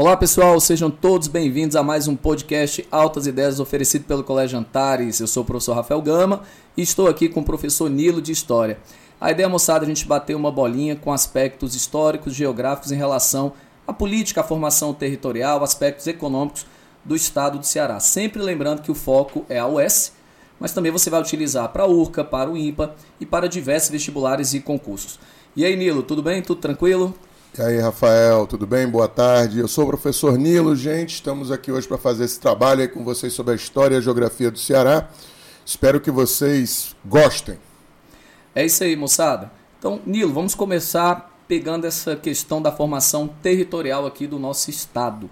Olá pessoal, sejam todos bem-vindos a mais um podcast Altas Ideias oferecido pelo Colégio Antares. Eu sou o professor Rafael Gama e estou aqui com o professor Nilo de História. A ideia, moçada, é a gente bater uma bolinha com aspectos históricos, geográficos em relação à política, à formação territorial, aspectos econômicos do estado do Ceará. Sempre lembrando que o foco é a UES, mas também você vai utilizar para a URCA, para o IMPA e para diversos vestibulares e concursos. E aí, Nilo, tudo bem? Tudo tranquilo? E aí, Rafael, tudo bem? Boa tarde. Eu sou o professor Nilo, gente. Estamos aqui hoje para fazer esse trabalho aí com vocês sobre a história e a geografia do Ceará. Espero que vocês gostem. É isso aí, moçada. Então, Nilo, vamos começar pegando essa questão da formação territorial aqui do nosso estado.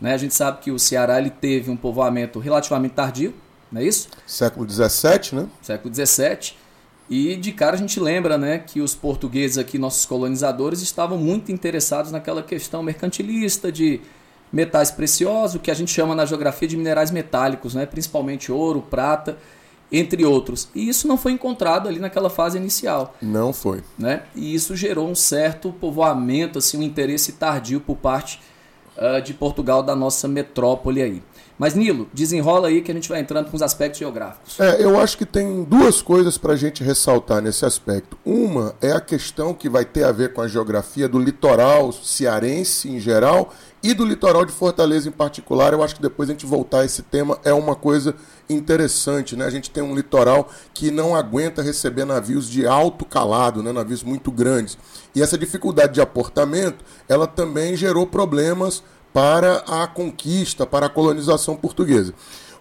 Né? A gente sabe que o Ceará ele teve um povoamento relativamente tardio, não é isso? Século XVII, né? Século XVII. E de cara a gente lembra né, que os portugueses aqui, nossos colonizadores, estavam muito interessados naquela questão mercantilista de metais preciosos, o que a gente chama na geografia de minerais metálicos, né, principalmente ouro, prata, entre outros. E isso não foi encontrado ali naquela fase inicial. Não foi. Né? E isso gerou um certo povoamento, assim, um interesse tardio por parte uh, de Portugal, da nossa metrópole aí. Mas, Nilo, desenrola aí que a gente vai entrando com os aspectos geográficos. É, eu acho que tem duas coisas para a gente ressaltar nesse aspecto. Uma é a questão que vai ter a ver com a geografia do litoral cearense em geral e do litoral de Fortaleza em particular. Eu acho que depois a gente voltar a esse tema é uma coisa interessante, né? A gente tem um litoral que não aguenta receber navios de alto calado, né? navios muito grandes. E essa dificuldade de aportamento, ela também gerou problemas para a conquista, para a colonização portuguesa.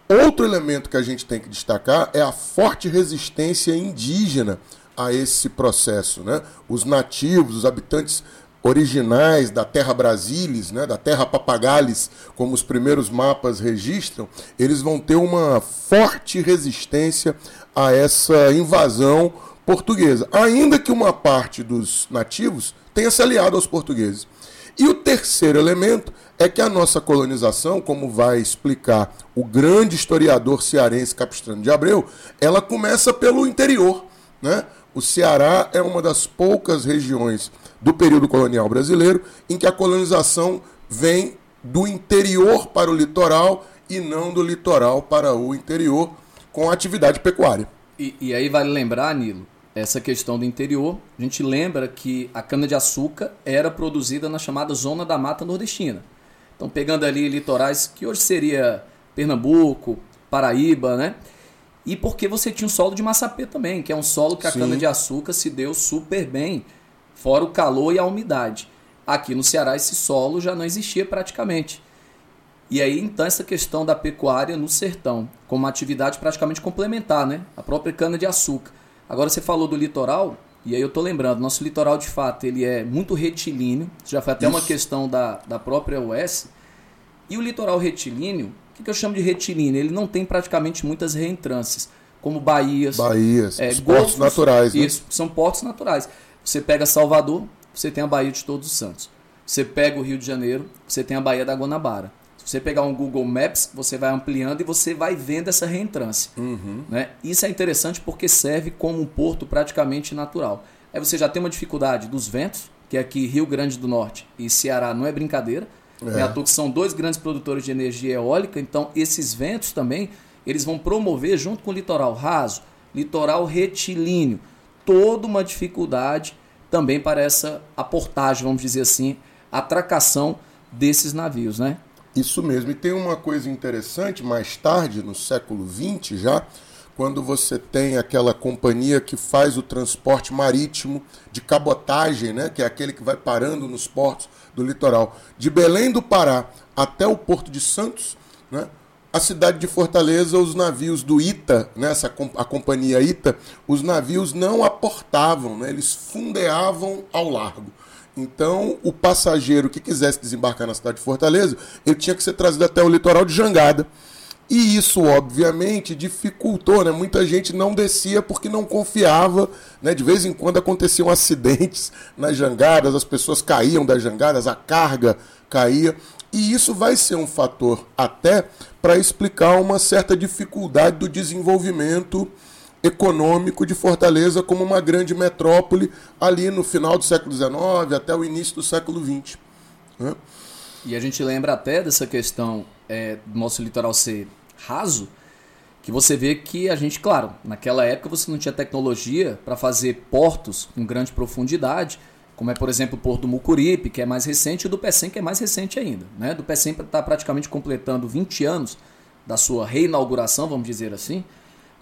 Outro elemento que a gente tem que destacar é a forte resistência indígena a esse processo. Né? Os nativos, os habitantes originais da Terra Brasilis, né, da Terra Papagalis, como os primeiros mapas registram, eles vão ter uma forte resistência a essa invasão portuguesa, ainda que uma parte dos nativos tenha se aliado aos portugueses. E o terceiro elemento é que a nossa colonização, como vai explicar o grande historiador cearense Capistrano de Abreu, ela começa pelo interior. Né? O Ceará é uma das poucas regiões do período colonial brasileiro em que a colonização vem do interior para o litoral e não do litoral para o interior com atividade pecuária. E, e aí vale lembrar, Nilo, essa questão do interior, a gente lembra que a cana-de-açúcar era produzida na chamada Zona da Mata Nordestina. Então, pegando ali litorais que hoje seria Pernambuco, Paraíba, né? E porque você tinha um solo de massapê também, que é um solo que a cana-de-açúcar se deu super bem, fora o calor e a umidade. Aqui no Ceará esse solo já não existia praticamente. E aí então essa questão da pecuária no sertão, como uma atividade praticamente complementar, né? A própria cana-de-açúcar. Agora você falou do litoral, e aí eu tô lembrando, nosso litoral de fato ele é muito retilíneo, já foi até Isso. uma questão da, da própria US. E o litoral retilíneo, o que, que eu chamo de retilíneo? Ele não tem praticamente muitas reentrâncias, como baías. Baías, é, portos naturais. Né? Isso, são portos naturais. Você pega Salvador, você tem a Baía de Todos os Santos. Você pega o Rio de Janeiro, você tem a Baía da Guanabara você pegar um Google Maps, você vai ampliando e você vai vendo essa reentrância. Uhum. Né? Isso é interessante porque serve como um porto praticamente natural. Aí você já tem uma dificuldade dos ventos, que aqui Rio Grande do Norte e Ceará não é brincadeira. É. É que são dois grandes produtores de energia eólica, então esses ventos também eles vão promover junto com o litoral raso, litoral retilíneo, toda uma dificuldade também para essa aportagem, vamos dizer assim, atracação desses navios, né? Isso mesmo. E tem uma coisa interessante, mais tarde, no século XX já, quando você tem aquela companhia que faz o transporte marítimo de cabotagem, né, que é aquele que vai parando nos portos do litoral, de Belém do Pará até o Porto de Santos, né, a cidade de Fortaleza, os navios do ITA, né, essa, a companhia ITA, os navios não aportavam, né, eles fundeavam ao largo. Então, o passageiro que quisesse desembarcar na cidade de Fortaleza, ele tinha que ser trazido até o litoral de Jangada. E isso, obviamente, dificultou, né? Muita gente não descia porque não confiava, né? De vez em quando aconteciam acidentes nas jangadas, as pessoas caíam das jangadas, a carga caía. E isso vai ser um fator até para explicar uma certa dificuldade do desenvolvimento econômico de Fortaleza como uma grande metrópole ali no final do século XIX até o início do século XX. Né? E a gente lembra até dessa questão é, do nosso litoral ser raso, que você vê que a gente, claro, naquela época você não tinha tecnologia para fazer portos com grande profundidade, como é, por exemplo, o Porto do Mucuripe, que é mais recente, e o do Pecém, que é mais recente ainda. Né? Do Pecém está praticamente completando 20 anos da sua reinauguração, vamos dizer assim.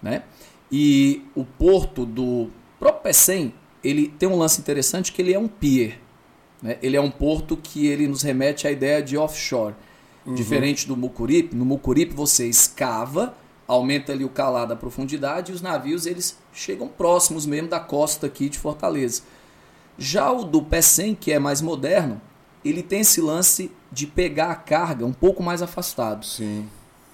Né? E o porto do próprio Pecém, ele tem um lance interessante que ele é um pier. Né? Ele é um porto que ele nos remete à ideia de offshore. Uhum. Diferente do Mucuripe, no Mucuripe você escava, aumenta ali o calado, a profundidade, e os navios eles chegam próximos mesmo da costa aqui de Fortaleza. Já o do P100, que é mais moderno, ele tem esse lance de pegar a carga um pouco mais afastado. Sim.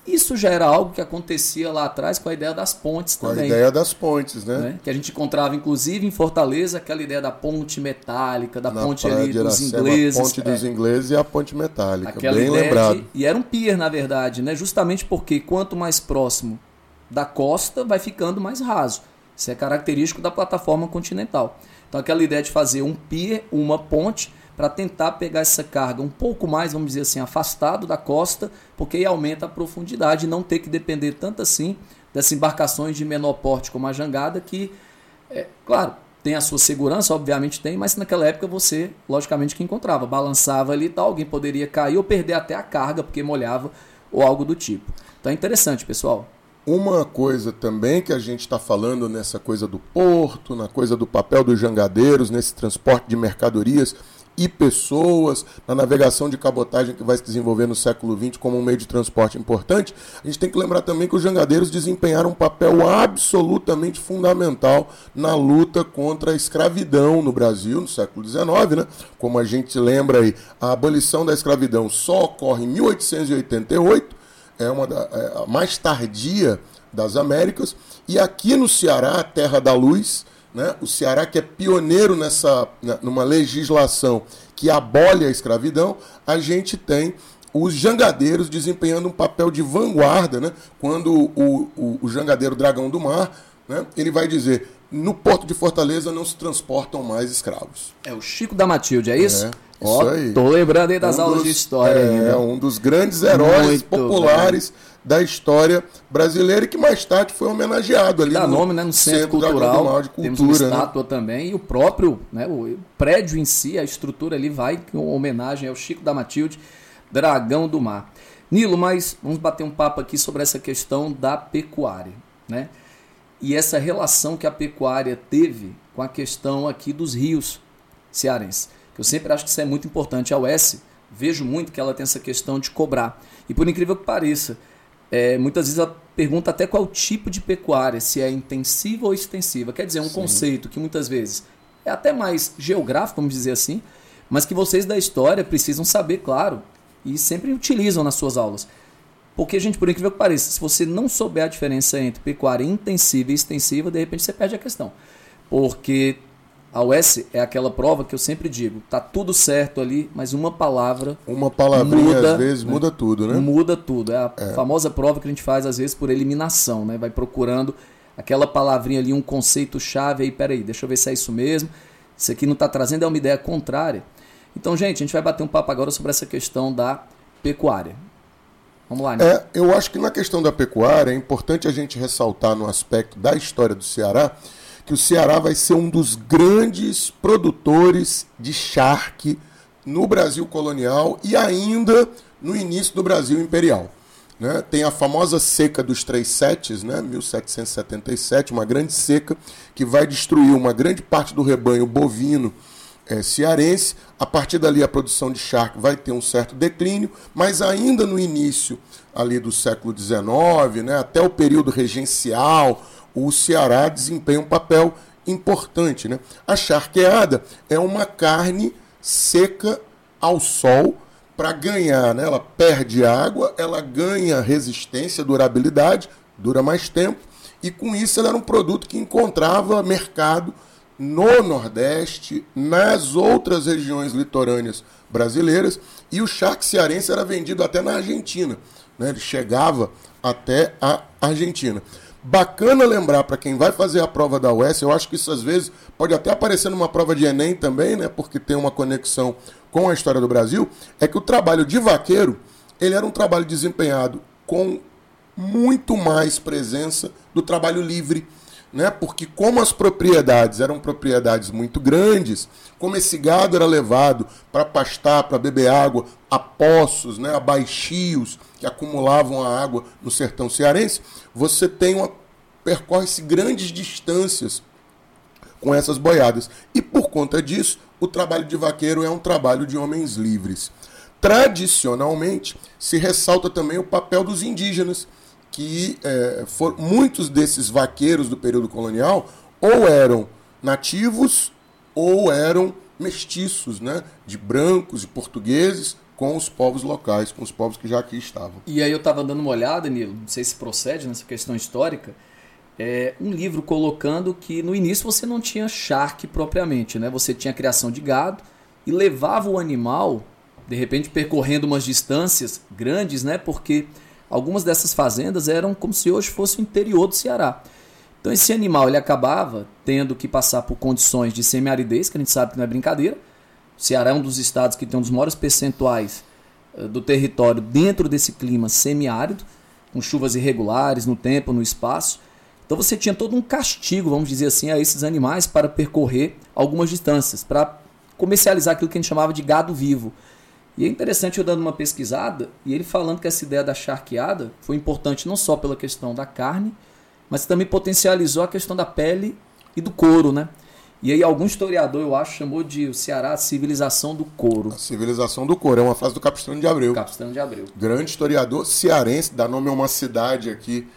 Isso já era algo que acontecia lá atrás com a ideia das pontes com também. Com a ideia das pontes, né? né? Que a gente encontrava, inclusive, em Fortaleza, aquela ideia da ponte metálica, da Na ponte ali dos ingleses. A ponte é. dos ingleses e a ponte metálica. Aquela bem lembrado. De, e era um pier, na verdade, né? Justamente porque quanto mais próximo da costa, vai ficando mais raso. Isso é característico da plataforma continental. Então, aquela ideia de fazer um pier, uma ponte, para tentar pegar essa carga um pouco mais, vamos dizer assim, afastado da costa, porque aí aumenta a profundidade e não ter que depender tanto assim dessas embarcações de menor porte como a jangada, que, é, claro, tem a sua segurança, obviamente tem, mas naquela época você, logicamente, que encontrava, balançava ali e tal, alguém poderia cair ou perder até a carga, porque molhava ou algo do tipo. Então é interessante, pessoal. Uma coisa também que a gente está falando nessa coisa do porto, na coisa do papel dos jangadeiros, nesse transporte de mercadorias e pessoas, na navegação de cabotagem que vai se desenvolver no século XX como um meio de transporte importante, a gente tem que lembrar também que os jangadeiros desempenharam um papel absolutamente fundamental na luta contra a escravidão no Brasil no século XIX, né? Como a gente lembra aí, a abolição da escravidão só ocorre em 1888 é uma da, é a mais tardia das Américas. E aqui no Ceará, terra da luz, né, o Ceará que é pioneiro nessa, né, numa legislação que abole a escravidão, a gente tem os jangadeiros desempenhando um papel de vanguarda, né? Quando o, o, o jangadeiro Dragão do Mar, né, ele vai dizer no porto de Fortaleza não se transportam mais escravos. É o Chico da Matilde, é isso? É. Isso aí. Tô lembrando aí das um aulas dos, de história. É, ainda. um dos grandes heróis Muito populares bem. Da história brasileira e que mais tarde foi homenageado ali Dá no nome, né, no Centro, Centro Cultural. De Cultura, Temos uma né? estátua né? também e o próprio, né, o prédio em si, a estrutura ali vai com homenagem ao Chico da Matilde, Dragão do Mar. Nilo, mas vamos bater um papo aqui sobre essa questão da pecuária, né? E essa relação que a pecuária teve com a questão aqui dos rios cearenses que eu sempre acho que isso é muito importante. A UES, vejo muito que ela tem essa questão de cobrar. E por incrível que pareça, é, muitas vezes ela pergunta até qual tipo de pecuária, se é intensiva ou extensiva. Quer dizer, um Sim. conceito que muitas vezes é até mais geográfico, vamos dizer assim, mas que vocês da história precisam saber, claro, e sempre utilizam nas suas aulas. Porque, gente, por incrível que pareça, se você não souber a diferença entre pecuária intensiva e extensiva, de repente você perde a questão. Porque a UES é aquela prova que eu sempre digo, tá tudo certo ali, mas uma palavra. Uma palavrinha muda, às vezes né? muda tudo, né? Muda tudo. É a é. famosa prova que a gente faz às vezes por eliminação, né? Vai procurando aquela palavrinha ali, um conceito chave aí, peraí, deixa eu ver se é isso mesmo. Isso aqui não está trazendo é uma ideia contrária. Então, gente, a gente vai bater um papo agora sobre essa questão da pecuária. Vamos lá, né? É, eu acho que na questão da pecuária é importante a gente ressaltar no aspecto da história do Ceará que o Ceará vai ser um dos grandes produtores de charque no Brasil colonial e ainda no início do Brasil imperial. Né? Tem a famosa seca dos Três Setes, né? 1777, uma grande seca que vai destruir uma grande parte do rebanho bovino é, cearense. A partir dali, a produção de charque vai ter um certo declínio, mas ainda no início ali do século XIX, né? até o período regencial, o Ceará desempenha um papel importante. Né? A charqueada é uma carne seca ao sol para ganhar. Né? Ela perde água, ela ganha resistência, durabilidade, dura mais tempo, e com isso ela era um produto que encontrava mercado no Nordeste, nas outras regiões litorâneas brasileiras, e o charque cearense era vendido até na Argentina. Né? Ele chegava até a Argentina. Bacana lembrar para quem vai fazer a prova da UES, eu acho que isso às vezes pode até aparecer numa prova de Enem também, né? Porque tem uma conexão com a história do Brasil é que o trabalho de vaqueiro ele era um trabalho desempenhado com muito mais presença do trabalho livre, né? Porque como as propriedades eram propriedades muito grandes, como esse gado era levado para pastar, para beber água, a poços, né, a baixios que acumulavam a água no sertão cearense, você tem uma percorre-se grandes distâncias com essas boiadas. E por conta disso, o trabalho de vaqueiro é um trabalho de homens livres. Tradicionalmente, se ressalta também o papel dos indígenas, que é, for, muitos desses vaqueiros do período colonial ou eram nativos ou eram mestiços, né, de brancos e portugueses com os povos locais, com os povos que já aqui estavam. E aí eu estava dando uma olhada, Nilo, não sei se procede nessa questão histórica, é, um livro colocando que no início você não tinha charque propriamente, né? Você tinha criação de gado e levava o animal, de repente percorrendo umas distâncias grandes, né? Porque algumas dessas fazendas eram como se hoje fosse o interior do Ceará. Então esse animal ele acabava tendo que passar por condições de semiaridez, que a gente sabe que não é brincadeira. O Ceará é um dos estados que tem um dos maiores percentuais uh, do território dentro desse clima semiárido, com chuvas irregulares no tempo, no espaço. Então você tinha todo um castigo, vamos dizer assim, a esses animais para percorrer algumas distâncias, para comercializar aquilo que a gente chamava de gado vivo. E é interessante eu dando uma pesquisada e ele falando que essa ideia da charqueada foi importante não só pela questão da carne, mas também potencializou a questão da pele e do couro, né? E aí algum historiador, eu acho, chamou de o Ceará a civilização do couro. A civilização do couro, é uma frase do Capistrano de Abreu. Capistrano de Abreu. Grande historiador cearense, dá nome a uma cidade aqui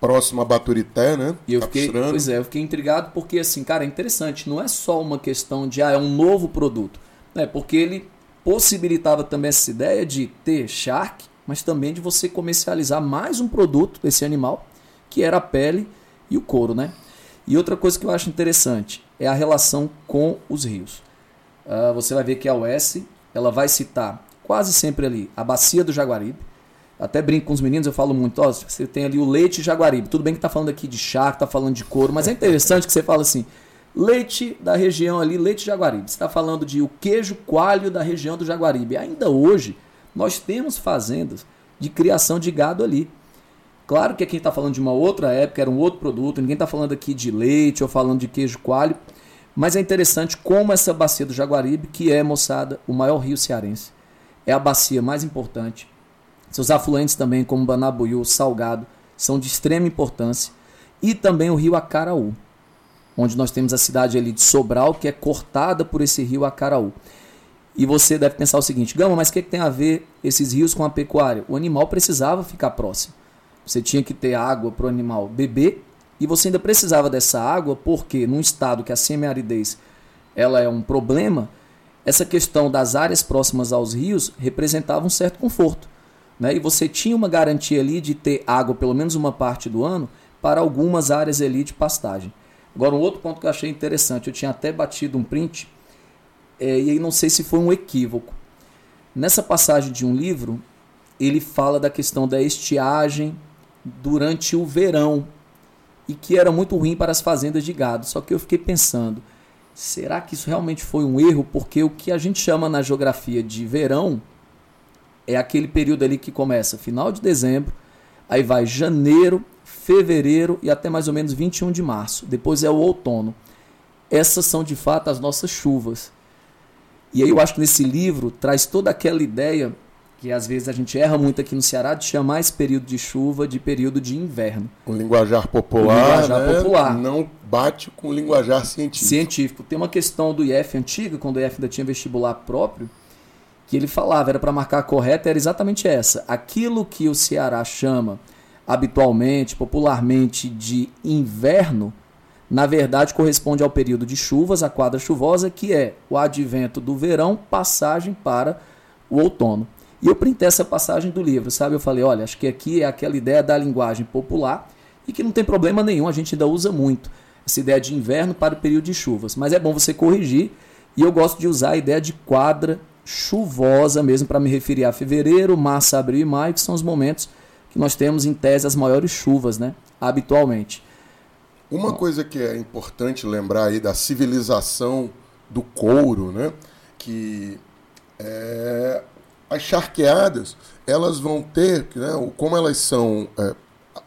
próximo a Baturité, né? E eu fiquei, pois é, eu fiquei intrigado porque assim, cara, é interessante, não é só uma questão de ah, é um novo produto, né? Porque ele possibilitava também essa ideia de ter shark, mas também de você comercializar mais um produto desse animal, que era a pele e o couro, né? E outra coisa que eu acho interessante é a relação com os rios. Uh, você vai ver que a OS ela vai citar quase sempre ali a bacia do Jaguaribe, até brinco com os meninos, eu falo muito, ó, você tem ali o leite jaguaribe. Tudo bem que tá falando aqui de chá, que tá falando de couro, mas é interessante que você fala assim, leite da região ali, leite jaguaribe. Está falando de o queijo coalho da região do Jaguaribe. Ainda hoje, nós temos fazendas de criação de gado ali. Claro que aqui está falando de uma outra época, era um outro produto, ninguém está falando aqui de leite ou falando de queijo coalho, mas é interessante como essa bacia do Jaguaribe, que é, moçada, o maior rio cearense, é a bacia mais importante, seus afluentes também, como Banabuiú, Salgado, são de extrema importância. E também o rio Acaraú, onde nós temos a cidade ali de Sobral, que é cortada por esse rio Acaraú. E você deve pensar o seguinte, Gama, mas o que, que tem a ver esses rios com a pecuária? O animal precisava ficar próximo. Você tinha que ter água para o animal beber e você ainda precisava dessa água porque num estado que a semiaridez ela é um problema, essa questão das áreas próximas aos rios representava um certo conforto né? e você tinha uma garantia ali de ter água pelo menos uma parte do ano para algumas áreas ali de pastagem. Agora, um outro ponto que eu achei interessante, eu tinha até batido um print, é, e aí não sei se foi um equívoco. Nessa passagem de um livro, ele fala da questão da estiagem durante o verão, e que era muito ruim para as fazendas de gado. Só que eu fiquei pensando, será que isso realmente foi um erro? Porque o que a gente chama na geografia de verão é aquele período ali que começa final de dezembro, aí vai janeiro, fevereiro e até mais ou menos 21 de março. Depois é o outono. Essas são de fato as nossas chuvas. E aí eu acho que nesse livro traz toda aquela ideia que às vezes a gente erra muito aqui no Ceará de chamar esse período de chuva de período de inverno. O linguajar popular, o linguajar né? popular. não bate com o linguajar científico. Científico. Tem uma questão do IF antiga, quando o IF ainda tinha vestibular próprio, que ele falava, era para marcar correta, era exatamente essa. Aquilo que o Ceará chama habitualmente, popularmente, de inverno, na verdade corresponde ao período de chuvas, a quadra chuvosa, que é o advento do verão, passagem para o outono. E eu printei essa passagem do livro, sabe? Eu falei, olha, acho que aqui é aquela ideia da linguagem popular e que não tem problema nenhum, a gente ainda usa muito essa ideia de inverno para o período de chuvas. Mas é bom você corrigir e eu gosto de usar a ideia de quadra chuvosa mesmo para me referir a fevereiro, março, abril e maio, que são os momentos que nós temos em tese as maiores chuvas, né, habitualmente. Uma coisa que é importante lembrar aí da civilização do couro, né, que É, as charqueadas, elas vão ter, né, como elas são, é,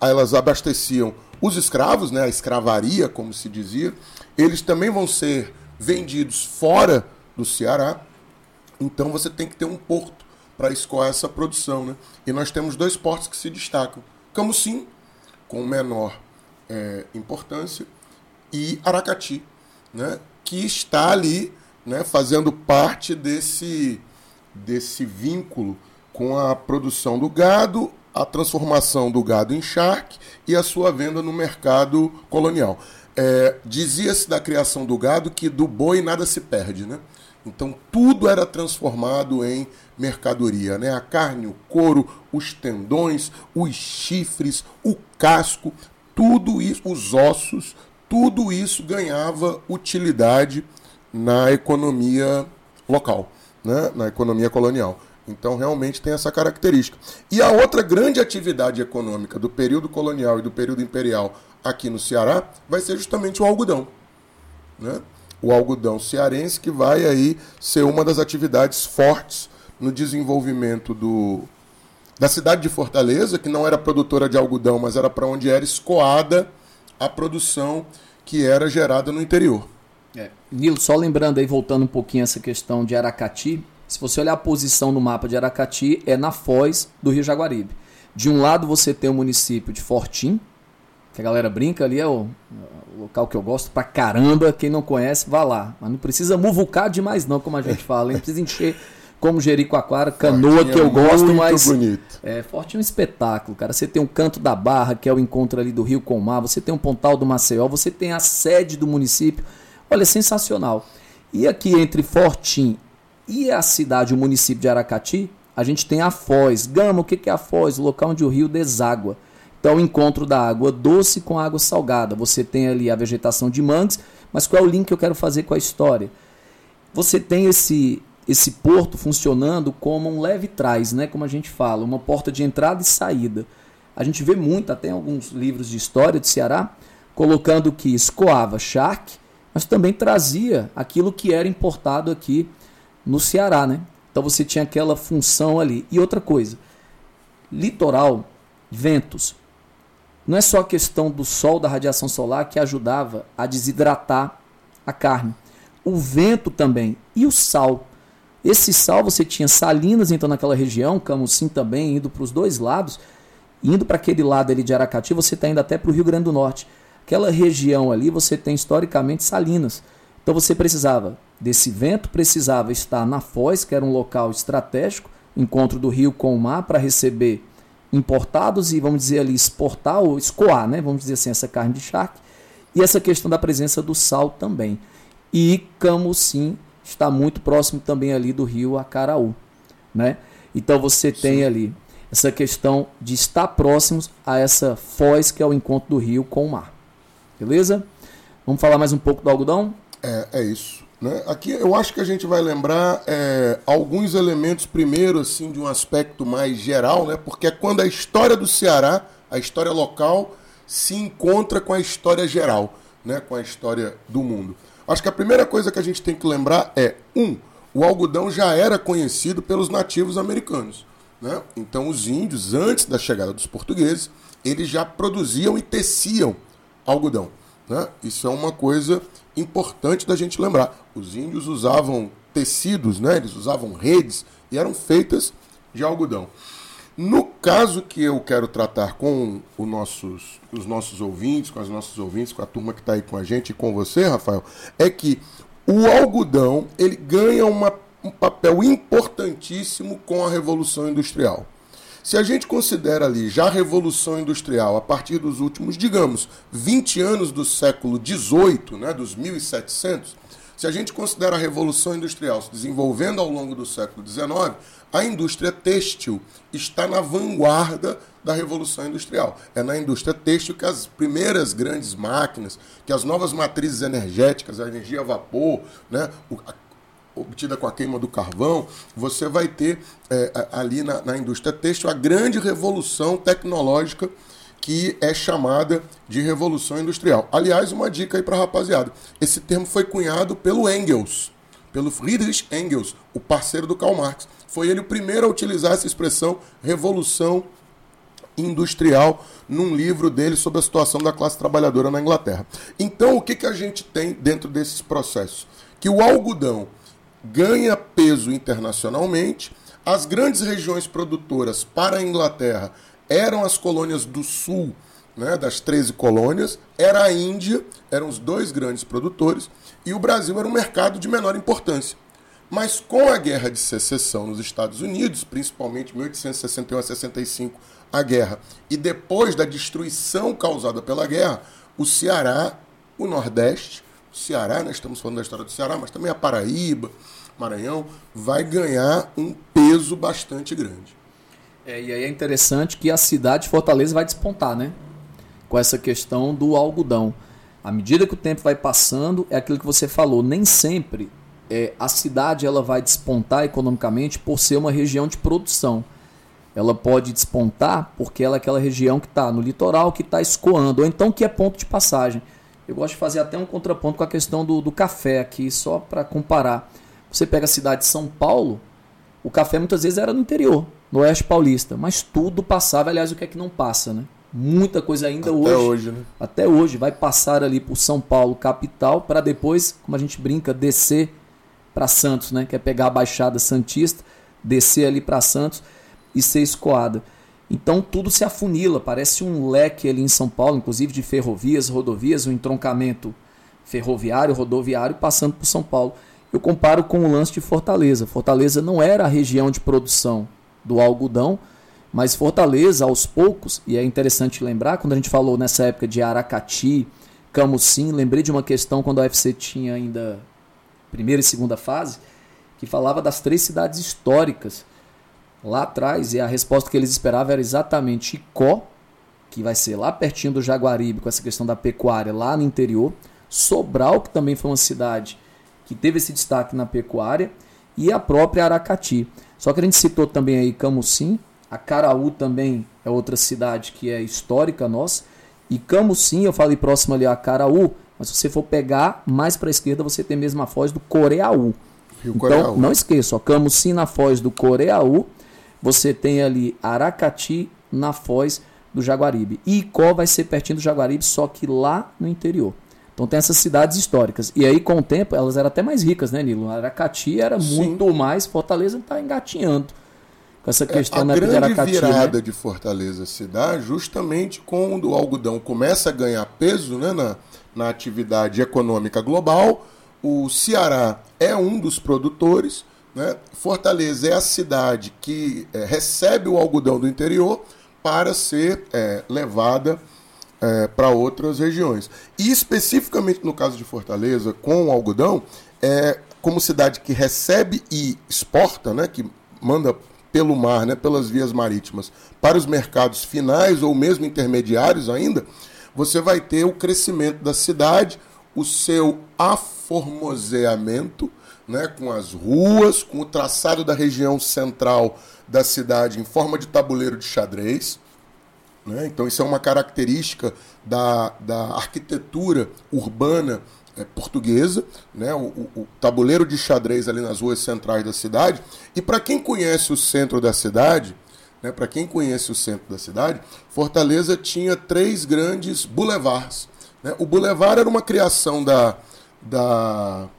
elas abasteciam os escravos, né, a escravaria, como se dizia, eles também vão ser vendidos fora do Ceará. Então você tem que ter um porto para escoar essa produção. Né? E nós temos dois portos que se destacam: Camusim, com menor é, importância, e Aracati, né? que está ali né, fazendo parte desse, desse vínculo com a produção do gado, a transformação do gado em charque e a sua venda no mercado colonial. É, Dizia-se da criação do gado que do boi nada se perde, né? Então tudo era transformado em mercadoria, né? A carne, o couro, os tendões, os chifres, o casco, tudo isso, os ossos, tudo isso ganhava utilidade na economia local, né? na economia colonial. Então, realmente tem essa característica. E a outra grande atividade econômica do período colonial e do período imperial aqui no Ceará vai ser justamente o algodão. Né? O algodão cearense, que vai aí ser uma das atividades fortes no desenvolvimento do, da cidade de Fortaleza, que não era produtora de algodão, mas era para onde era escoada a produção que era gerada no interior. É. Nilo, só lembrando aí, voltando um pouquinho essa questão de Aracati, se você olhar a posição no mapa de Aracati, é na foz do Rio Jaguaribe. De um lado você tem o município de Fortim, que a galera brinca ali, é o, o local que eu gosto pra caramba. Quem não conhece, vá lá. Mas não precisa muvucar demais, não, como a gente fala. Não precisa encher como Jericoacoara, canoa Fortinho que eu gosto, mas. Bonito. É, Forte é um espetáculo, cara. Você tem um canto da Barra, que é o encontro ali do Rio com o Mar, você tem um Pontal do Maceió, você tem a sede do município. Olha, sensacional. E aqui entre Fortim e a cidade, o município de Aracati, a gente tem a Foz. Gama, o que é a Foz? O local onde o rio deságua. Então, o encontro da água doce com a água salgada. Você tem ali a vegetação de mangues, mas qual é o link que eu quero fazer com a história? Você tem esse esse porto funcionando como um leve trás, né, como a gente fala, uma porta de entrada e saída. A gente vê muito, até em alguns livros de história de Ceará, colocando que escoava charque, mas também trazia aquilo que era importado aqui no Ceará, né? Então você tinha aquela função ali. E outra coisa, litoral, ventos. Não é só a questão do sol, da radiação solar que ajudava a desidratar a carne. O vento também e o sal. Esse sal você tinha Salinas então naquela região, Camusim também indo para os dois lados, indo para aquele lado ali de Aracati, você está indo até para o Rio Grande do Norte. Aquela região ali você tem historicamente Salinas. Então você precisava desse vento, precisava estar na Foz, que era um local estratégico, encontro do rio com o mar para receber importados e vamos dizer ali exportar ou escoar, né? Vamos dizer assim, essa carne de charque. E essa questão da presença do sal também. E Camusim está muito próximo também ali do rio Acaraú, né? Então você tem Sim. ali essa questão de estar próximos a essa foz que é o encontro do rio com o mar. Beleza? Vamos falar mais um pouco do algodão? É, é isso. Né? Aqui eu acho que a gente vai lembrar é, alguns elementos, primeiro, assim, de um aspecto mais geral, né? porque é quando a história do Ceará, a história local, se encontra com a história geral, né? com a história do mundo. Acho que a primeira coisa que a gente tem que lembrar é: um, o algodão já era conhecido pelos nativos americanos. Né? Então, os índios, antes da chegada dos portugueses, eles já produziam e teciam algodão. Né? Isso é uma coisa importante da gente lembrar. Os índios usavam tecidos, né? eles usavam redes e eram feitas de algodão. No caso que eu quero tratar com nossos, os nossos ouvintes, com as nossas ouvintes, com a turma que está aí com a gente e com você, Rafael, é que o algodão ele ganha uma, um papel importantíssimo com a Revolução Industrial. Se a gente considera ali já a Revolução Industrial a partir dos últimos, digamos, 20 anos do século XVIII, né, dos 1700, se a gente considera a Revolução Industrial se desenvolvendo ao longo do século XIX, a indústria têxtil está na vanguarda da Revolução Industrial. É na indústria têxtil que as primeiras grandes máquinas, que as novas matrizes energéticas, a energia a vapor, né, obtida com a queima do carvão, você vai ter é, ali na, na indústria têxtil a grande revolução tecnológica que é chamada de Revolução Industrial. Aliás, uma dica aí para rapaziada: esse termo foi cunhado pelo Engels pelo Friedrich Engels, o parceiro do Karl Marx. Foi ele o primeiro a utilizar essa expressão revolução industrial num livro dele sobre a situação da classe trabalhadora na Inglaterra. Então, o que, que a gente tem dentro desses processos? Que o algodão ganha peso internacionalmente, as grandes regiões produtoras para a Inglaterra eram as colônias do sul, né, das 13 colônias, era a Índia, eram os dois grandes produtores, e o Brasil era um mercado de menor importância. Mas com a guerra de secessão nos Estados Unidos, principalmente 1861 a 65, a guerra, e depois da destruição causada pela guerra, o Ceará, o Nordeste, Ceará, né, estamos falando da história do Ceará, mas também a Paraíba, Maranhão, vai ganhar um peso bastante grande. É, e aí é interessante que a cidade de Fortaleza vai despontar, né? Com essa questão do algodão. À medida que o tempo vai passando, é aquilo que você falou, nem sempre é, a cidade ela vai despontar economicamente por ser uma região de produção. Ela pode despontar porque ela é aquela região que está no litoral, que está escoando, ou então que é ponto de passagem. Eu gosto de fazer até um contraponto com a questão do, do café aqui, só para comparar. Você pega a cidade de São Paulo, o café muitas vezes era no interior, no oeste paulista, mas tudo passava, aliás, o que é que não passa, né? Muita coisa ainda até hoje. hoje né? Até hoje vai passar ali por São Paulo, capital, para depois, como a gente brinca, descer para Santos, né? Que é pegar a Baixada Santista, descer ali para Santos e ser escoada. Então tudo se afunila, parece um leque ali em São Paulo, inclusive de ferrovias, rodovias, um entroncamento ferroviário, rodoviário passando por São Paulo. Eu comparo com o lance de Fortaleza. Fortaleza não era a região de produção do algodão, mas Fortaleza, aos poucos, e é interessante lembrar, quando a gente falou nessa época de Aracati, Camusim, lembrei de uma questão quando a UFC tinha ainda primeira e segunda fase, que falava das três cidades históricas lá atrás, e a resposta que eles esperavam era exatamente Icó, que vai ser lá pertinho do Jaguaribe, com essa questão da pecuária lá no interior, Sobral, que também foi uma cidade que teve esse destaque na pecuária, e a própria Aracati. Só que a gente citou também aí Camusim, a Caraú também é outra cidade que é histórica nossa, e Camusim, eu falei próximo ali a Caraú, mas se você for pegar mais para a esquerda, você tem mesmo a foz do Coreaú. Então, Coreaú. não esqueça, ó, Camusim na foz do Coreaú, você tem ali Aracati na foz do Jaguaribe. E Icó vai ser pertinho do Jaguaribe, só que lá no interior. Então tem essas cidades históricas. E aí, com o tempo, elas eram até mais ricas, né, Nilo? Aracati era Sim. muito mais, Fortaleza está engatinhando. Com essa questão é, a grande Aracati, virada né? de Fortaleza se dá justamente quando o algodão começa a ganhar peso né, na, na atividade econômica global. O Ceará é um dos produtores. Né? Fortaleza é a cidade que é, recebe o algodão do interior para ser é, levada é, para outras regiões. E especificamente no caso de Fortaleza, com o algodão, é como cidade que recebe e exporta, né, que manda pelo mar, né, pelas vias marítimas, para os mercados finais ou mesmo intermediários ainda, você vai ter o crescimento da cidade, o seu aformoseamento, né, com as ruas, com o traçado da região central da cidade em forma de tabuleiro de xadrez. Né? Então, isso é uma característica da, da arquitetura urbana é, portuguesa, né? O, o, o, tabuleiro de xadrez ali nas ruas centrais da cidade. E para quem conhece o centro da cidade, né? para quem conhece o centro da cidade, Fortaleza tinha três grandes boulevards. Né? O boulevard era uma criação da, da,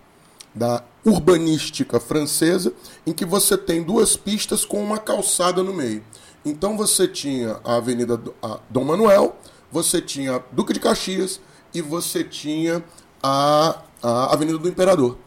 da urbanística francesa, em que você tem duas pistas com uma calçada no meio. Então você tinha a Avenida Dom Manuel, você tinha Duque de Caxias e você tinha a, a Avenida do Imperador.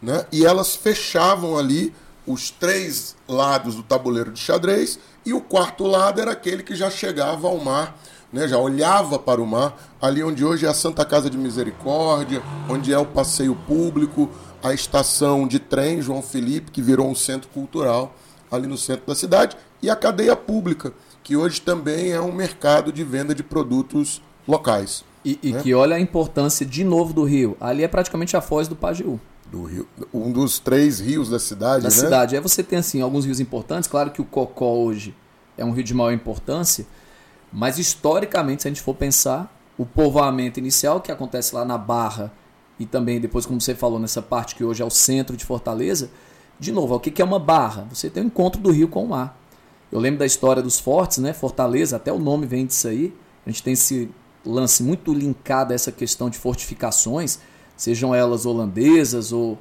Né? E elas fechavam ali os três lados do tabuleiro de xadrez e o quarto lado era aquele que já chegava ao mar, né? já olhava para o mar, ali onde hoje é a Santa Casa de Misericórdia, onde é o passeio público, a estação de trem João Felipe, que virou um centro cultural ali no centro da cidade, e a cadeia pública, que hoje também é um mercado de venda de produtos locais. E, e né? que olha a importância de novo do rio. Ali é praticamente a foz do Pajeú. Do rio, um dos três rios da cidade, da né? cidade. Aí você tem assim alguns rios importantes. Claro que o Cocó hoje é um rio de maior importância, mas historicamente, se a gente for pensar, o povoamento inicial que acontece lá na Barra e também depois, como você falou, nessa parte que hoje é o centro de Fortaleza, de novo, o que é uma barra? Você tem o um encontro do rio com o mar. Eu lembro da história dos fortes, né? Fortaleza, até o nome vem disso aí. A gente tem esse lance muito linkado a essa questão de fortificações, sejam elas holandesas ou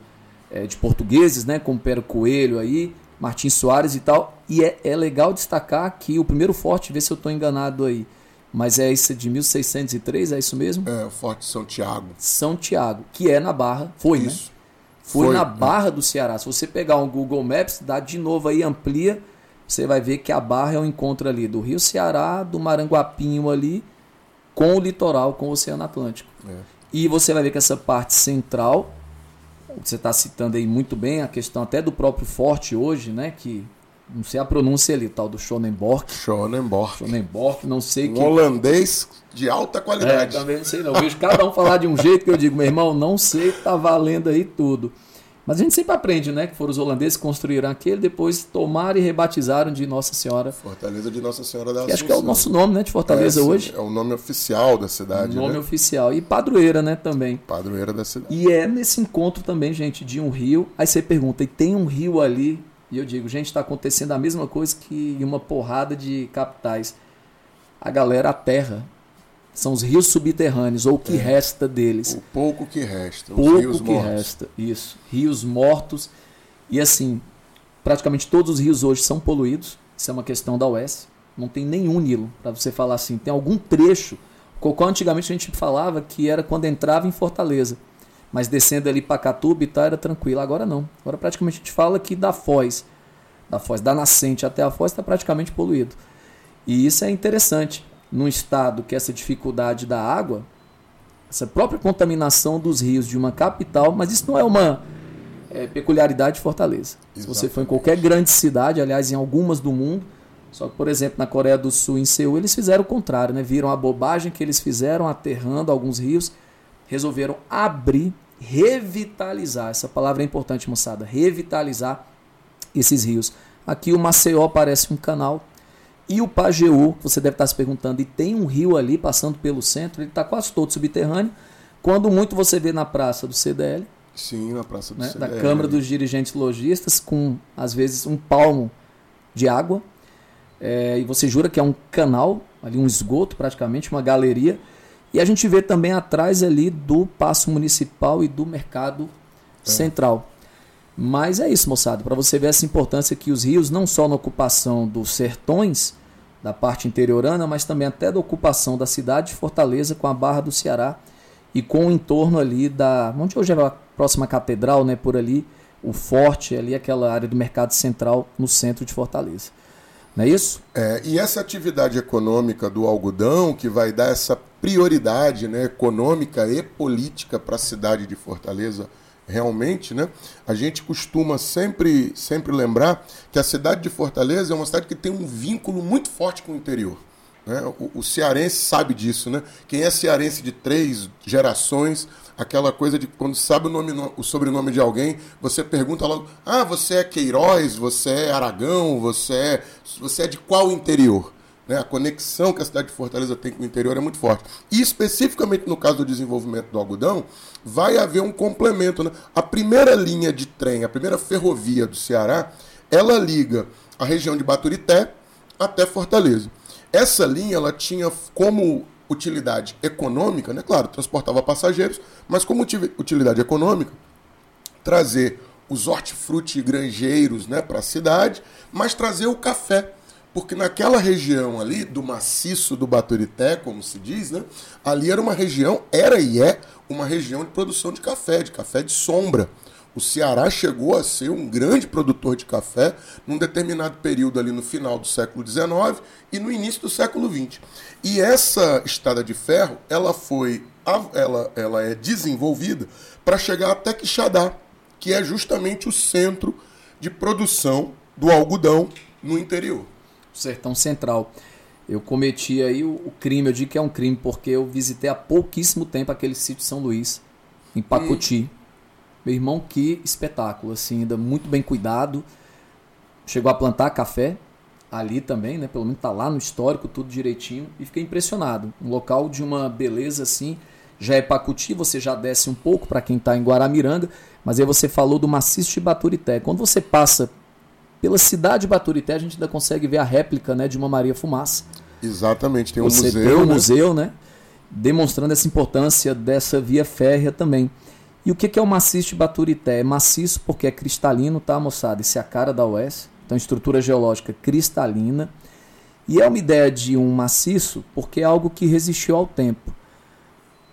é, de portugueses, né? Como Pero Coelho aí, Martins Soares e tal. E é, é legal destacar que o primeiro forte, vê se eu estou enganado aí, mas é esse de 1603, é isso mesmo? É, o Forte São Tiago. São Tiago, que é na Barra, foi, né? isso. né? Foi, foi na Barra é. do Ceará. Se você pegar um Google Maps, dá de novo aí, amplia, você vai ver que a Barra é o encontro ali do Rio Ceará, do Maranguapinho ali, com o litoral, com o Oceano Atlântico. É. E você vai ver que essa parte central, você está citando aí muito bem a questão até do próprio forte hoje, né? Que não sei a pronúncia ali, tal do Schonenborg. Schonenborg. Schonenborg, não sei um que. holandês de alta qualidade. É, também não sei não. Eu vejo cada um falar de um jeito que eu digo, meu irmão, não sei, tá valendo aí tudo. Mas a gente sempre aprende, né? Que foram os holandeses que construíram aquele, depois tomaram e rebatizaram de Nossa Senhora. Fortaleza de Nossa Senhora da que Acho que é o nosso nome, né? De Fortaleza é, hoje. É o nome oficial da cidade. O nome né? oficial. E padroeira, né? Também. Padroeira da cidade. E é nesse encontro também, gente, de um rio. Aí você pergunta, e tem um rio ali? E eu digo, gente, está acontecendo a mesma coisa que em uma porrada de capitais. A galera, a terra, são os rios subterrâneos, ou o que é. resta deles. O pouco que resta. Pouco rios que mortos. resta, isso. Rios mortos. E assim, praticamente todos os rios hoje são poluídos. Isso é uma questão da UES. Não tem nenhum Nilo, para você falar assim. Tem algum trecho. Cocó antigamente a gente falava que era quando entrava em Fortaleza. Mas descendo ali para Catuba e tal, era tranquilo. Agora não. Agora praticamente a gente fala que da Foz, da Foz, da nascente até a Foz está praticamente poluído. E isso é interessante num estado que essa dificuldade da água, essa própria contaminação dos rios de uma capital, mas isso não é uma é, peculiaridade de Fortaleza. Exatamente. Se você for em qualquer grande cidade, aliás, em algumas do mundo, só que, por exemplo, na Coreia do Sul, em Seul, eles fizeram o contrário, né? viram a bobagem que eles fizeram aterrando alguns rios, resolveram abrir, revitalizar. Essa palavra é importante, moçada. Revitalizar esses rios. Aqui o Maceió parece um canal, e o Pajeú, você deve estar se perguntando, e tem um rio ali passando pelo centro, ele está quase todo subterrâneo. Quando muito você vê na praça do CDL. Sim, na praça do né, CDL. Da Câmara dos Dirigentes Logistas, com às vezes um palmo de água. É, e você jura que é um canal, ali um esgoto praticamente, uma galeria. E a gente vê também atrás ali do Paço Municipal e do Mercado é. Central. Mas é isso, moçada, para você ver essa importância que os rios, não só na ocupação dos sertões, da parte interiorana, mas também até da ocupação da cidade de Fortaleza com a Barra do Ceará e com o entorno ali da. onde hoje é a próxima catedral, né? Por ali, o forte, ali aquela área do mercado central no centro de Fortaleza. Não é isso? É, e essa atividade econômica do algodão, que vai dar essa prioridade né, econômica e política para a cidade de Fortaleza realmente, né? A gente costuma sempre, sempre lembrar que a cidade de Fortaleza é uma cidade que tem um vínculo muito forte com o interior. Né? O, o cearense sabe disso, né? Quem é cearense de três gerações, aquela coisa de quando sabe o, nome, o sobrenome de alguém, você pergunta logo: ah, você é Queiroz, você é Aragão, você é, você é de qual interior? Né? A conexão que a cidade de Fortaleza tem com o interior é muito forte. E especificamente no caso do desenvolvimento do algodão, vai haver um complemento. Né? A primeira linha de trem, a primeira ferrovia do Ceará, ela liga a região de Baturité até Fortaleza. Essa linha ela tinha como utilidade econômica, né? claro, transportava passageiros, mas como utilidade econômica, trazer os hortifruti granjeiros né, para a cidade, mas trazer o café porque naquela região ali, do maciço do Baturité, como se diz, né? Ali era uma região, era e é uma região de produção de café, de café de sombra. O Ceará chegou a ser um grande produtor de café num determinado período ali no final do século XIX e no início do século XX. E essa estrada de ferro, ela foi, ela, ela é desenvolvida para chegar até Quixadá, que é justamente o centro de produção do algodão no interior. Sertão Central. Eu cometi aí o, crime, eu digo que é um crime, porque eu visitei há pouquíssimo tempo aquele sítio São Luís, em Pacuti. Hum. Meu irmão, que espetáculo, assim, ainda muito bem cuidado. Chegou a plantar café ali também, né? Pelo menos tá lá no histórico, tudo direitinho. E fiquei impressionado. Um local de uma beleza, assim, já é Pacuti, você já desce um pouco para quem está em Guaramiranga, mas aí você falou do maciço de Baturité. Quando você passa pela cidade de Baturité, a gente ainda consegue ver a réplica né, de uma Maria Fumaça. Exatamente, tem um você museu. Tem um né? museu, né? Demonstrando essa importância dessa via férrea também. E o que é o maciço de Baturité? É maciço porque é cristalino, tá, moçada? Isso é a cara da UES. Então, estrutura geológica cristalina. E é uma ideia de um maciço porque é algo que resistiu ao tempo.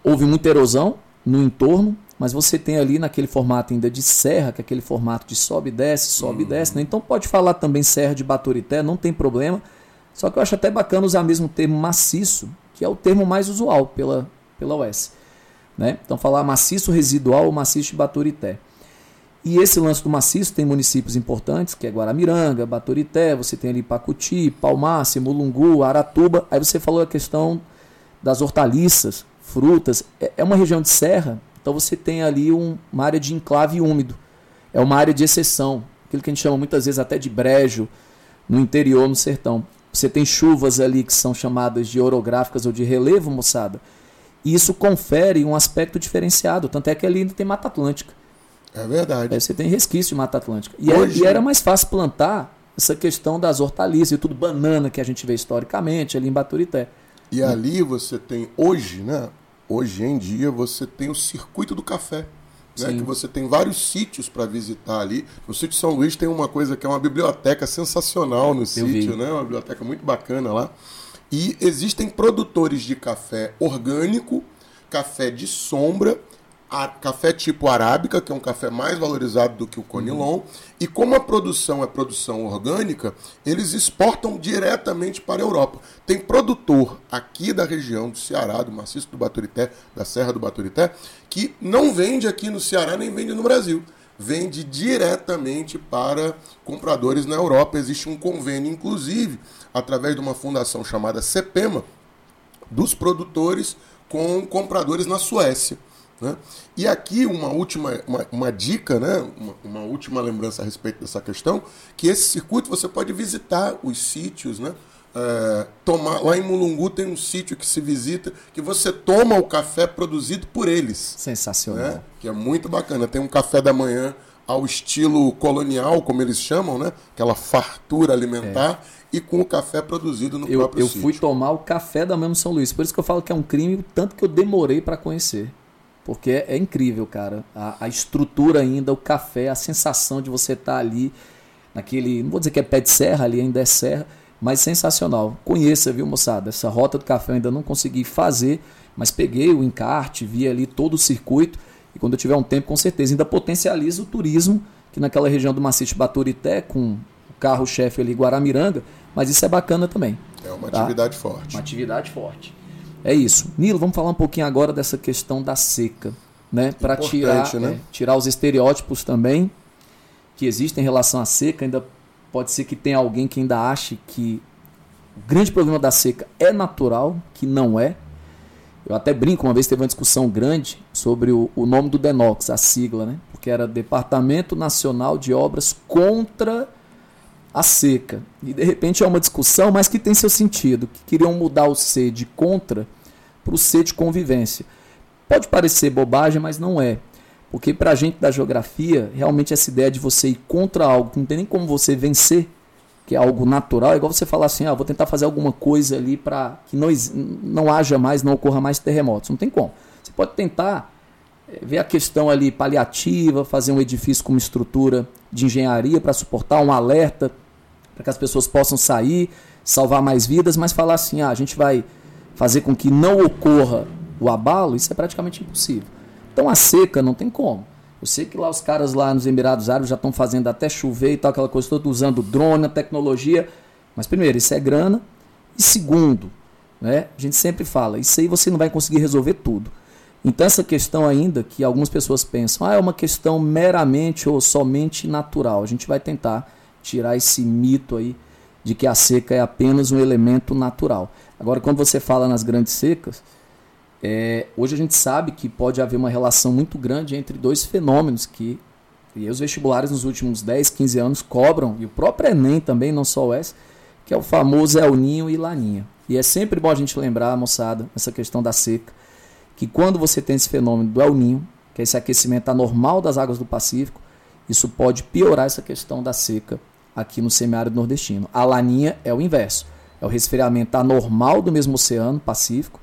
Houve muita erosão no entorno, mas você tem ali naquele formato ainda de serra, que é aquele formato de sobe e desce, sobe e Uhum. desce. Né? Então pode falar também serra de Baturité, não tem problema. Só que eu acho até bacana usar mesmo o termo maciço, que é o termo mais usual pela, pela UES. Né? Então falar maciço residual ou maciço de Baturité. E esse lance do maciço tem municípios importantes, que é Guaramiranga, Baturité, você tem ali Pacuti, Palmácia, Mulungu, Aratuba. Aí você falou a questão das hortaliças, frutas. É é uma região de serra, então você tem ali um- uma área de enclave úmido. É uma área de exceção, aquilo que a gente chama muitas vezes até de brejo no interior, no sertão. Você tem chuvas ali que são chamadas de orográficas ou de relevo, moçada. E isso confere um aspecto diferenciado, tanto é que ali ainda tem Mata Atlântica. É verdade. Aí você tem resquício de Mata Atlântica. E, é- Hoje- e era mais fácil plantar essa questão das hortaliças e tudo banana que a gente vê historicamente ali em Baturité. E ali você tem, hoje, né? Hoje em dia, você tem o circuito do café. Né? Que você tem vários sítios para visitar ali. No sítio São Luís tem uma coisa que é uma biblioteca sensacional no sítio, vi. né? Uma biblioteca muito bacana lá. E existem produtores de café orgânico, café de sombra, café tipo arábica, que é um café mais valorizado do que o Conilon. E como a produção é produção orgânica, eles exportam diretamente para a Europa. Tem produtor aqui da região do Ceará, do Maciço do Baturité, da Serra do Baturité, que não vende aqui no Ceará nem vende no Brasil. Vende diretamente para compradores na Europa. Existe um convênio, inclusive, através de uma fundação chamada CEPEMA, dos produtores com compradores na Suécia. Né? E aqui uma última uma, uma dica, né? uma, uma última lembrança a respeito dessa questão, que esse circuito você pode visitar os sítios, né? É, tomar, lá em Mulungu tem um sítio que se visita, que você toma o café produzido por eles Sensacional. né? Que é muito bacana. Tem um café da manhã ao estilo colonial, como eles chamam, né? Aquela fartura alimentar e com o café produzido no É. Eu, próprio eu sítio. fui tomar o café da mesmo São Luís. Por isso que eu falo que é um crime, o tanto que eu demorei para conhecer. Porque é, é incrível, cara. A, a estrutura ainda, o café, a sensação de você estar ali naquele. Não vou dizer que é pé de serra, ali ainda é serra, mas sensacional. Conheça, viu, moçada? Essa rota do café eu ainda não consegui fazer, mas peguei o encarte, vi ali todo o circuito. E quando eu tiver um tempo, com certeza, ainda potencializa o turismo, que naquela região do Maciço Baturité, com o carro-chefe ali, Guaramiranga, mas isso é bacana também. É uma Tá. atividade forte. Uma atividade forte. É isso. Nilo, vamos falar um pouquinho agora dessa questão da seca, né? Para tirar, né? é, tirar os estereótipos também que existem em relação à seca. Ainda pode ser que tenha alguém que ainda ache que o grande problema da seca é natural, que não é. Eu até brinco, uma vez teve uma discussão grande sobre o, o nome do DENOX, a sigla, né? Porque era Departamento Nacional de Obras contra a seca. E de repente é uma discussão, mas que tem seu sentido, que queriam mudar o C de contra para o C de convivência. Pode parecer bobagem, mas não é. Porque para a gente da geografia, realmente essa ideia de você ir contra algo que não tem nem como você vencer, que é algo natural, é igual você falar assim, ah, vou tentar fazer alguma coisa ali para que não, não haja mais, não ocorra mais terremotos. Não tem como. Você pode tentar eh, ver a questão ali paliativa, fazer um edifício com uma estrutura de engenharia para suportar um alerta, para que as pessoas possam sair, salvar mais vidas, mas falar assim, ah, a gente vai fazer com que não ocorra o abalo, isso é praticamente impossível. Então a seca não tem como. Eu sei que lá os caras lá nos Emirados Árabes já estão fazendo até chover e tal, aquela coisa toda, usando drone, a tecnologia. Mas primeiro, isso é grana. E segundo, né, a gente sempre fala, isso aí você não vai conseguir resolver tudo. Então essa questão ainda, que algumas pessoas pensam, ah, é uma questão meramente ou somente natural. A gente vai tentar tirar esse mito aí de que a seca é apenas um elemento natural. Agora, quando você fala nas grandes secas, é, hoje a gente sabe que pode haver uma relação muito grande entre dois fenômenos que e os vestibulares nos últimos 10, 15 anos cobram, e o próprio Enem também, não só o S, que é o famoso El Ninho e Laninha. E é sempre bom a gente lembrar, moçada, essa questão da seca, que quando você tem esse fenômeno do El Ninho, que é esse aquecimento anormal das águas do Pacífico, isso pode piorar essa questão da seca aqui no semiárido nordestino. A laninha é o inverso, é o resfriamento anormal do mesmo oceano Pacífico,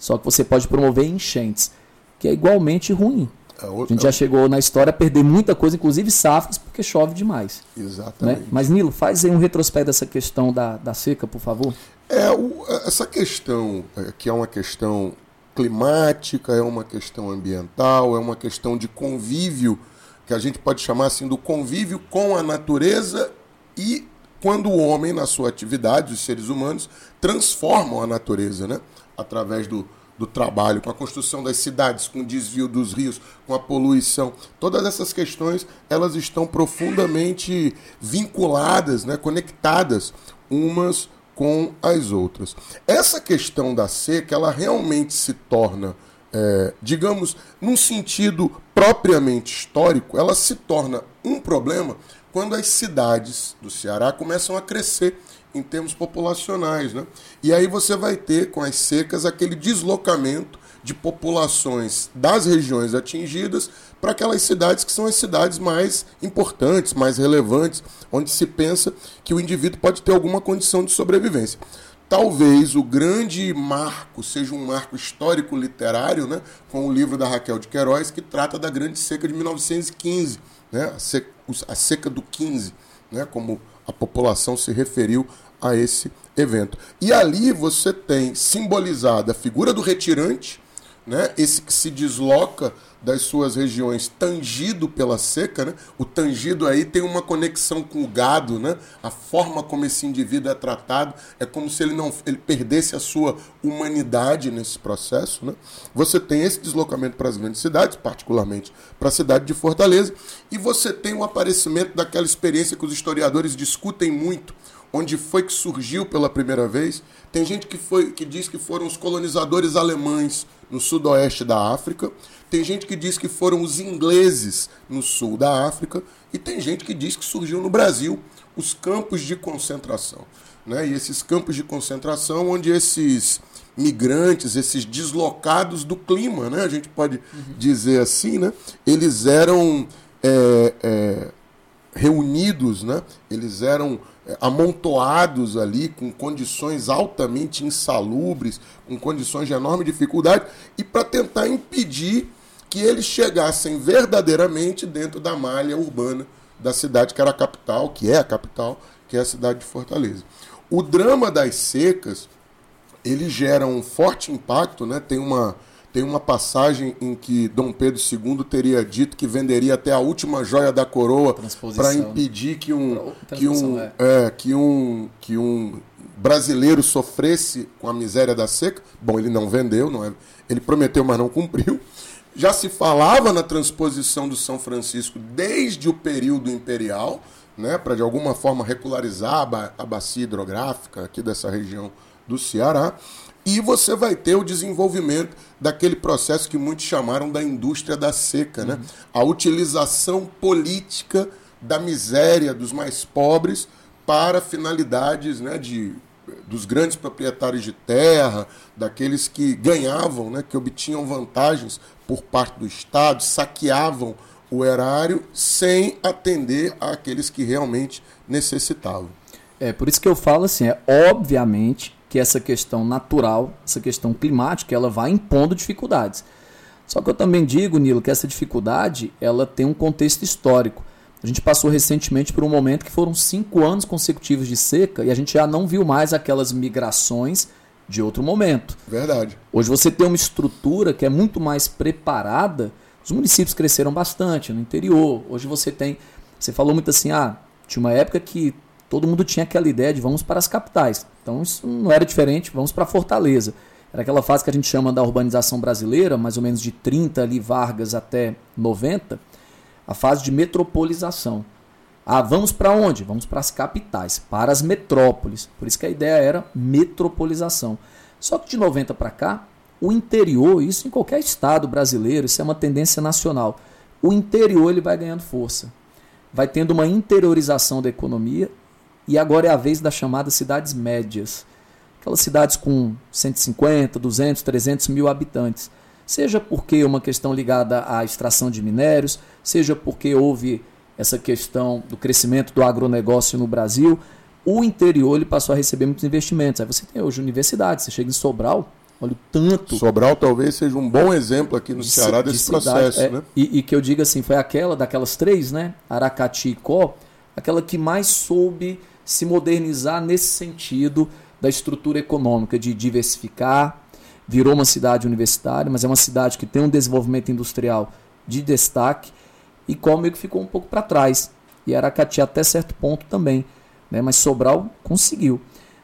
só que você pode promover enchentes, que é igualmente ruim. É a gente já chegou na história a perder muita coisa, inclusive safras, porque chove demais. Exatamente. Né? Mas, Nilo, faz aí um retrospecto dessa questão da, da seca, por favor. É, o, essa questão, é, que é uma questão climática, é uma questão ambiental, é uma questão de convívio, que a gente pode chamar assim do convívio com a natureza e quando o homem, na sua atividade, os seres humanos, transformam a natureza, né? Através do, do trabalho, com a construção das cidades, com o desvio dos rios, com a poluição. Todas essas questões elas estão profundamente vinculadas, né, conectadas umas com as outras. Essa questão da seca, ela realmente se torna, é, digamos, num sentido propriamente histórico, ela se torna um problema quando as cidades do Ceará começam a crescer em termos populacionais. Né? E aí você vai ter, com as secas, aquele deslocamento de populações das regiões atingidas para aquelas cidades que são as cidades mais importantes, mais relevantes, onde se pensa que o indivíduo pode ter alguma condição de sobrevivência. Talvez o grande marco seja um marco histórico literário, né, com o livro da Raquel de Queiroz, que trata da Grande Seca de 1915, né, a, seca, a seca do 15, né, como a população se referiu a esse evento. E ali você tem simbolizada a figura do retirante, né? esse que se desloca das suas regiões tangido pela seca, né? O tangido aí tem uma conexão com o gado, né? A forma como esse indivíduo é tratado é como se ele não ele perdesse a sua humanidade nesse processo, né? Você tem esse deslocamento para as grandes cidades, particularmente para a cidade de Fortaleza, e você tem o aparecimento daquela experiência que os historiadores discutem muito, onde foi que surgiu pela primeira vez. Tem gente que foi que diz que foram os colonizadores alemães no sudoeste da África. Tem gente que diz que foram os ingleses no sul da África. E tem gente que diz que surgiu no Brasil os campos de concentração. Né? E esses campos de concentração, onde esses migrantes, esses deslocados do clima, né? a gente pode uhum. dizer assim, né? eles eram é, é, reunidos, né? eles eram amontoados ali com condições altamente insalubres, com condições de enorme dificuldade, e para tentar impedir que eles chegassem verdadeiramente dentro da malha urbana da cidade que era a capital, que é a capital, que é a cidade de Fortaleza. O drama das secas, ele gera um forte impacto, né? Tem uma tem uma passagem em que Dom Pedro II teria dito que venderia até a última joia da coroa para impedir que um, que, um, é. É, que, um, que um brasileiro sofresse com a miséria da seca. Bom, ele não vendeu, não é, ele prometeu, mas não cumpriu. Já se falava na transposição do São Francisco desde o período imperial, né, para de alguma forma regularizar a bacia hidrográfica aqui dessa região do Ceará. E você vai ter o desenvolvimento daquele processo que muitos chamaram da indústria da seca, né? Uhum. A utilização política da miséria dos mais pobres para finalidades né, de, dos grandes proprietários de terra, daqueles que ganhavam, né, que obtinham vantagens por parte do Estado, saqueavam o erário sem atender àqueles que realmente necessitavam. É por isso que eu falo assim, é obviamente que essa questão natural, essa questão climática, ela vai impondo dificuldades. Só que eu também digo, Nilo, que essa dificuldade ela tem um contexto histórico. A gente passou recentemente por um momento que foram cinco anos consecutivos de seca e a gente já não viu mais aquelas migrações de outro momento. Verdade. Hoje você tem uma estrutura que é muito mais preparada. Os municípios cresceram bastante no interior. Hoje você tem. Você falou muito assim, ah, tinha uma época que todo mundo tinha aquela ideia de vamos para as capitais. Então isso não era diferente, vamos para Fortaleza. Era aquela fase que a gente chama da urbanização brasileira, mais ou menos de 30 ali Vargas até 90, a fase de metropolização. Ah, vamos para onde? Vamos para as capitais, para as metrópoles. Por isso que a ideia era metropolização. Só que de 90 para cá, o interior, isso em qualquer estado brasileiro, isso é uma tendência nacional. O interior ele vai ganhando força. Vai tendo uma interiorização da economia e agora é a vez das chamadas cidades médias. Aquelas cidades com 150, 200, 300 mil habitantes. Seja porque uma questão ligada à extração de minérios, seja porque houve essa questão do crescimento do agronegócio no Brasil, o interior ele passou a receber muitos investimentos. Aí você tem hoje universidades, você chega em Sobral, olha o tanto. Sobral talvez seja um bom exemplo aqui no de, Ceará desse de processo. É, né? e, e, que eu diga assim, foi aquela daquelas três, né? Aracati e Có, aquela que mais soube se modernizar nesse sentido da estrutura econômica, de diversificar, virou uma cidade universitária, mas é uma cidade que tem um desenvolvimento industrial de destaque, e que ficou um pouco para trás. E Aracati até certo ponto também né? mas Sobral conseguiu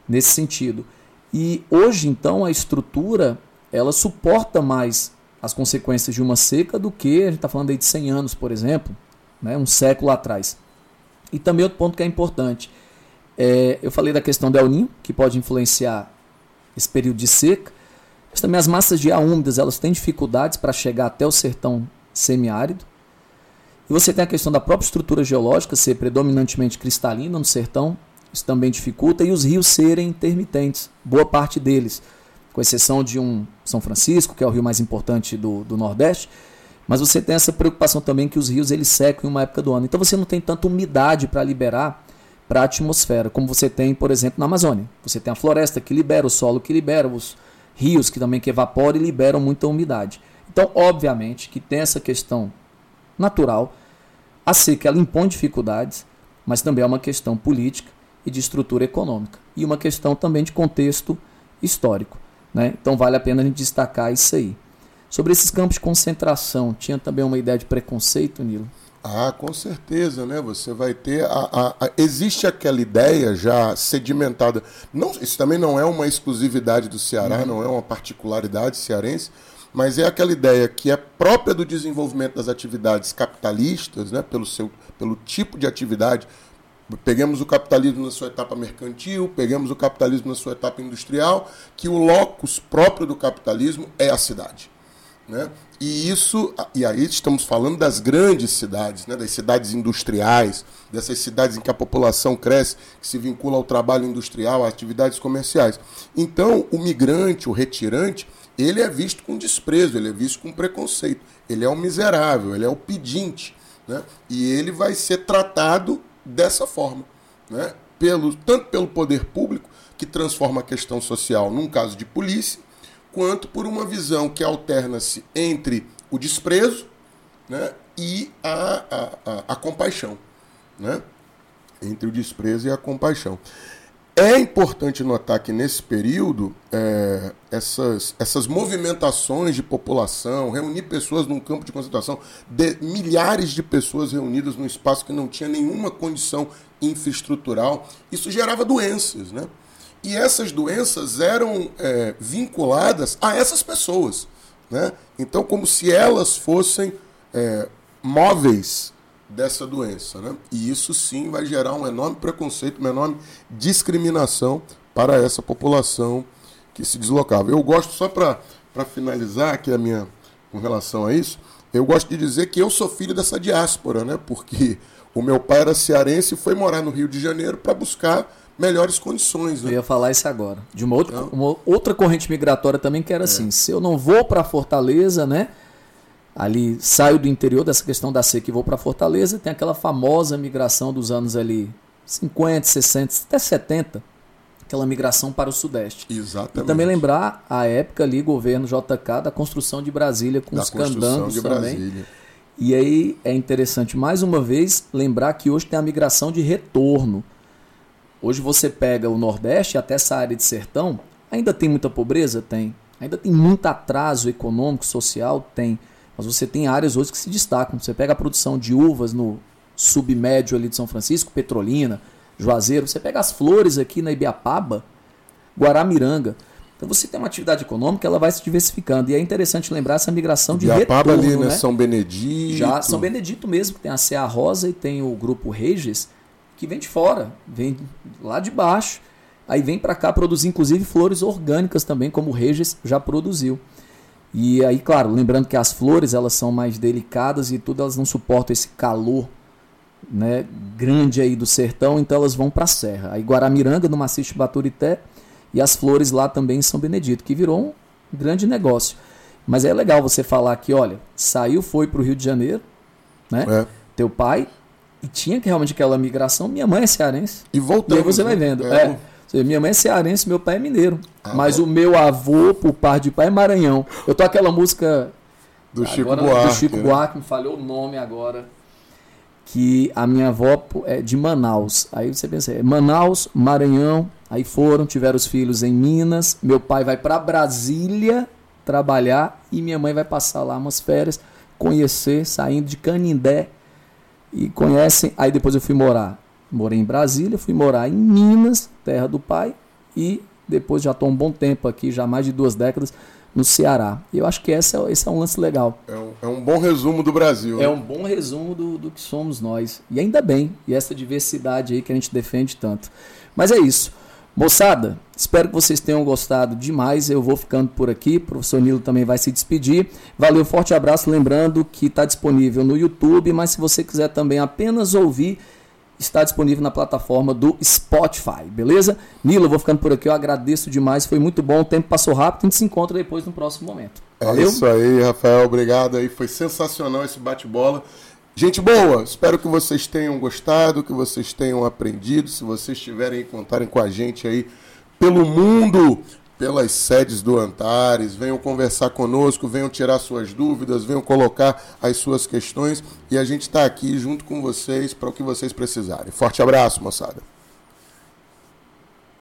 nesse sentido. E hoje, então, a estrutura ela suporta mais as consequências de uma seca do que a gente está falando aí de 100 anos, por exemplo, né? um século atrás. E também outro ponto que é importante, é, eu falei da questão do El Ninho, que pode influenciar esse período de seca, mas também as massas de ar úmidas elas têm dificuldades para chegar até o sertão semiárido. E você tem a questão da própria estrutura geológica ser predominantemente cristalina no sertão, isso também dificulta, e os rios serem intermitentes, boa parte deles, com exceção de um São Francisco, que é o rio mais importante do, do Nordeste, mas você tem essa preocupação também que os rios eles secam em uma época do ano. Então você não tem tanta umidade para liberar para a atmosfera, como você tem, por exemplo, na Amazônia. Você tem a floresta que libera, o solo que libera, os rios que também que evaporam e liberam muita umidade. Então, obviamente, que tem essa questão natural. A seca ela impõe dificuldades, mas também é uma questão política e de estrutura econômica. E uma questão também de contexto histórico. Né? Então vale a pena a gente destacar isso aí. Sobre esses campos de concentração, tinha também uma ideia de preconceito, Nilo? Ah, com certeza, né? Você vai ter. A, a, a, existe aquela ideia já sedimentada. Não, isso também não é uma exclusividade do Ceará, uhum. não é uma particularidade cearense, mas é aquela ideia que é própria do desenvolvimento das atividades capitalistas, né, pelo, seu, pelo tipo de atividade. Peguemos o capitalismo na sua etapa mercantil, pegamos o capitalismo na sua etapa industrial, que o locus próprio do capitalismo é a cidade. Né? E isso, e aí estamos falando das grandes cidades, né? das cidades industriais, dessas cidades em que a população cresce, que se vincula ao trabalho industrial, a atividades comerciais. Então, o migrante, o retirante, ele é visto com desprezo, ele é visto com preconceito. Ele é um miserável, ele é o pedinte. Né? E ele vai ser tratado dessa forma. Né? Pelo, tanto pelo poder público, que transforma a questão social num caso de polícia, quanto por uma visão que alterna-se entre o desprezo né, e a, a, a, a compaixão. Né? Entre o desprezo e a compaixão. É importante notar que nesse período, é, essas, essas movimentações de população, reunir pessoas num campo de concentração, de, milhares de pessoas reunidas num espaço que não tinha nenhuma condição infraestrutural, isso gerava doenças. Né? E essas doenças eram é, vinculadas a essas pessoas. Né? Então, como se elas fossem é, móveis dessa doença. Né? E isso sim vai gerar um enorme preconceito, uma enorme discriminação para essa população que se deslocava. Eu gosto, só para finalizar aqui a minha com relação a isso, eu gosto de dizer que eu sou filho dessa diáspora, né? porque o meu pai era cearense e foi morar no Rio de Janeiro para buscar melhores condições. Né? Eu ia falar isso agora. De uma outra, então, uma outra corrente migratória também que era é. assim: se eu não vou para Fortaleza, né? ali saio do interior dessa questão da seca e vou para Fortaleza, tem aquela famosa migração dos anos ali 50, 60, até 70, aquela migração para o sudeste. Exatamente. E também lembrar a época ali, governo JK, da construção de Brasília com da os candangos também. Brasília. E aí é interessante, mais uma vez, lembrar que hoje tem a migração de retorno. Hoje você pega o Nordeste até essa área de sertão, ainda tem muita pobreza? Tem. Ainda tem muito atraso econômico, social? Tem. Mas você tem áreas hoje que se destacam. Você pega a produção de uvas no submédio ali de São Francisco, Petrolina, Juazeiro. Você pega as flores aqui na Ibiapaba, Guaramiranga. Então você tem uma atividade econômica, ela vai se diversificando. E é interessante lembrar essa migração de Ibiapaba retorno. ali, né? São Benedito. Já São Benedito mesmo, que tem a CA Rosa e tem o grupo Reges, que vem de fora, vem lá de baixo. Aí vem para cá produzir inclusive flores orgânicas também, como o Reges já produziu. E aí, claro, lembrando que as flores elas são mais delicadas e tudo elas não suportam esse calor né, grande aí do sertão, então elas vão para a serra. Aí Guaramiranga, no maciço Baturité, e as flores lá também em São Benedito, que virou um grande negócio. Mas é legal você falar que, olha, saiu, foi para o Rio de Janeiro, né? É. Teu pai, e tinha que realmente aquela migração. Minha mãe é cearense. E voltando. E aí você vai vendo. É. é. Minha mãe é cearense, meu pai é mineiro. Ah, mas bom. o meu avô, por parte de pai, é Maranhão. Eu tô aquela música. Do Chico Buarque. Do Chico né? Buarque, me falhou o nome agora. Que a minha avó é de Manaus. Aí você pensa, é Manaus, Maranhão. Aí foram, tiveram os filhos em Minas. Meu pai vai para Brasília trabalhar e minha mãe vai passar lá umas férias, conhecer, saindo de Canindé e conhecem. Aí depois eu fui morar. Morei em Brasília, fui morar em Minas, terra do pai, e depois já estou um bom tempo aqui, já mais de duas décadas, no Ceará. E eu acho que esse é, esse é um lance legal. É um, é um bom resumo do Brasil. É né? um bom resumo do, do que somos nós. E ainda bem, e essa diversidade aí que a gente defende tanto. Mas é isso. Moçada, espero que vocês tenham gostado demais. Eu vou ficando por aqui. O professor Nilo também vai se despedir. Valeu, forte abraço. Lembrando que está disponível no YouTube, mas se você quiser também apenas ouvir, está disponível na plataforma do Spotify, beleza? Nilo, eu vou ficando por aqui. Eu agradeço demais. Foi muito bom. O tempo passou rápido. A gente se encontra depois no próximo momento. É Valeu? É isso aí, Rafael. Obrigado aí. Foi sensacional esse bate-bola. Gente boa, espero que vocês tenham gostado, que vocês tenham aprendido. Se vocês tiverem contarem com a gente aí pelo mundo, pelas sedes do Antares, venham conversar conosco, venham tirar suas dúvidas, venham colocar as suas questões e a gente está aqui junto com vocês para o que vocês precisarem. Forte abraço, moçada.